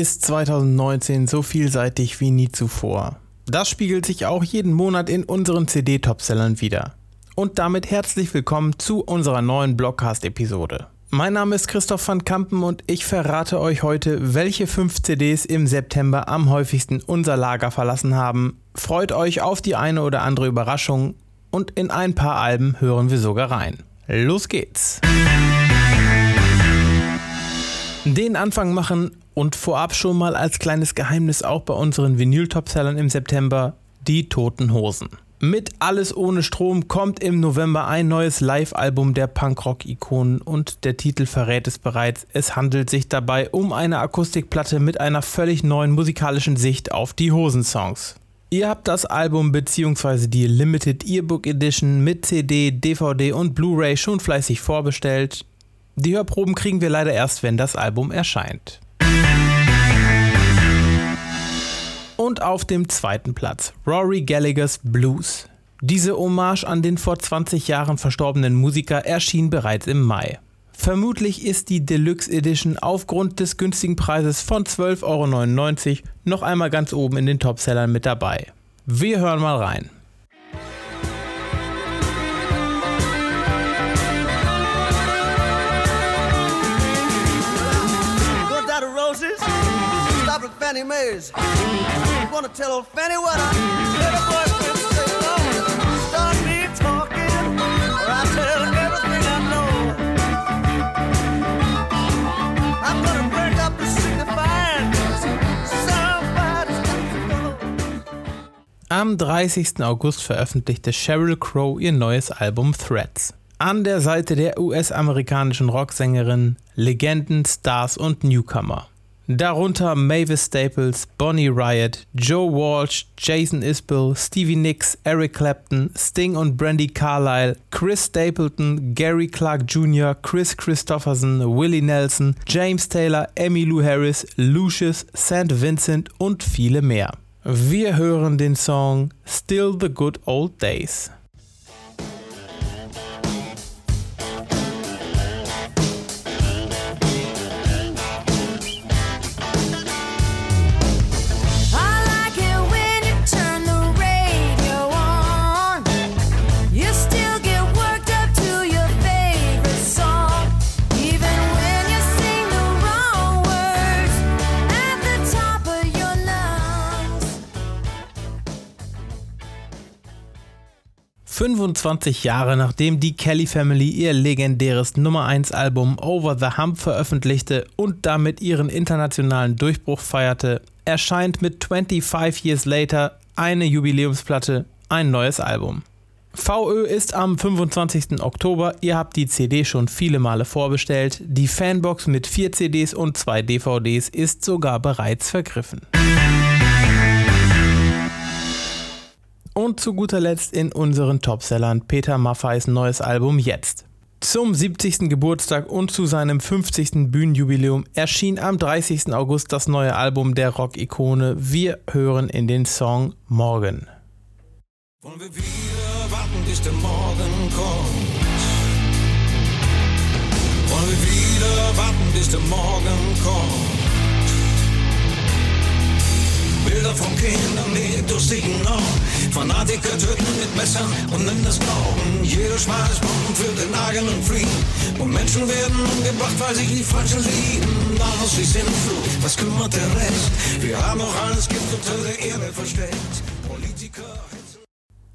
Ist 2019 so vielseitig wie nie zuvor. Das spiegelt sich auch jeden Monat in unseren CD-Topsellern wieder. Und damit herzlich willkommen zu unserer neuen Blogcast-Episode. Mein Name ist Christoph van Kampen und ich verrate euch heute, welche fünf CDs im September am häufigsten unser Lager verlassen haben. Freut euch auf die eine oder andere Überraschung und in ein paar Alben hören wir sogar rein. Los geht's! Den Anfang machen und vorab schon mal als kleines Geheimnis auch bei unseren Vinyl-Topsellern im September die Toten Hosen. Mit Alles ohne Strom kommt im November ein neues Live-Album der Punkrock-Ikonen und der Titel verrät es bereits. Es handelt sich dabei um eine Akustikplatte mit einer völlig neuen musikalischen Sicht auf die Hosensongs. Ihr habt das Album bzw. die Limited Earbook Edition mit CD, DVD und Blu-ray schon fleißig vorbestellt. Die Hörproben kriegen wir leider erst, wenn das Album erscheint. Und auf dem zweiten Platz Rory Gallagher's Blues. Diese Hommage an den vor 20 Jahren verstorbenen Musiker erschien bereits im Mai. Vermutlich ist die Deluxe Edition aufgrund des günstigen Preises von 12,99 Euro noch einmal ganz oben in den Topsellern mit dabei. Wir hören mal rein. Fannie Mae's. Wanna tell old Fannie what I heard a boyfriend. Start me talking, or I tell everything I know. I'm gonna break up the signifying. Am 30. August veröffentlichte Sheryl Crow ihr neues Album Threads. An der Seite der US-amerikanischen Rocksängerin, Legenden, Stars und Newcomer. Darunter Mavis Staples, Bonnie Riot, Joe Walsh, Jason Isbell, Stevie Nicks, Eric Clapton, Sting und Brandy Carlile, Chris Stapleton, Gary Clark Jr., Chris Christopherson, Willie Nelson, James Taylor, Emmylou Harris, Lucius, St. Vincent und viele mehr. Wir hören den Song Still the Good Old Days. 25 Jahre nachdem die Kelly Family ihr legendäres Nummer 1 Album Over the Hump veröffentlichte und damit ihren internationalen Durchbruch feierte, erscheint mit 25 Years Later eine Jubiläumsplatte, ein neues Album. VÖ ist am 25. Oktober, ihr habt die CD schon viele Male vorbestellt, die Fanbox mit 4 CDs und 2 DVDs ist sogar bereits vergriffen. Und zu guter Letzt in unseren Topsellern Peter Maffeis neues Album Jetzt. Zum 70. Geburtstag und zu seinem 50. Bühnenjubiläum erschien am 30. August das neue Album der Rock-Ikone. Wir hören in den Song Morgen. Wollen wir wieder warten, bis der Morgen kommt? Wollen wir wieder warten, bis der Morgen kommt? Durstigen Augen. Fanatiker töten mit Messern und nennen das Glauben. Jeder Schmal ist Bomben für den eigenen Frieden. Und Menschen werden umgebracht, weil sich die Falschen lieben. Doch sie sind Flut, was kümmert der Rest? Wir haben auch alles Gift unter der Erde versteckt. Politiker.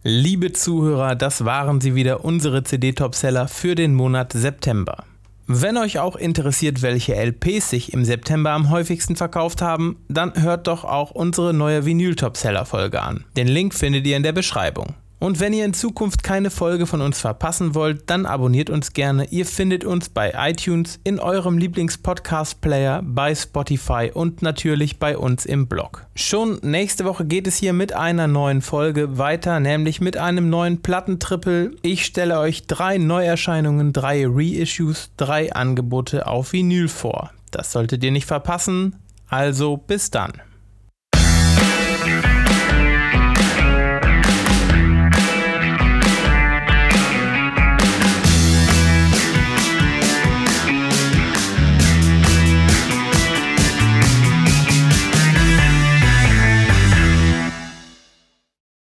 Liebe Zuhörer, das waren sie wieder, unsere CD-Topseller für den Monat September. Wenn euch auch interessiert, welche LPs sich im September am häufigsten verkauft haben, dann hört doch auch unsere neue Vinyl-Topseller-Folge an. Den Link findet ihr in der Beschreibung. Und wenn ihr in Zukunft keine Folge von uns verpassen wollt, dann abonniert uns gerne. Ihr findet uns bei iTunes, in eurem Lieblings-Podcast-Player, bei Spotify und natürlich bei uns im Blog. Schon nächste Woche geht es hier mit einer neuen Folge weiter, nämlich mit einem neuen Plattentrippel. Ich stelle euch drei Neuerscheinungen, drei Reissues, drei Angebote auf Vinyl vor. Das solltet ihr nicht verpassen. Also bis dann.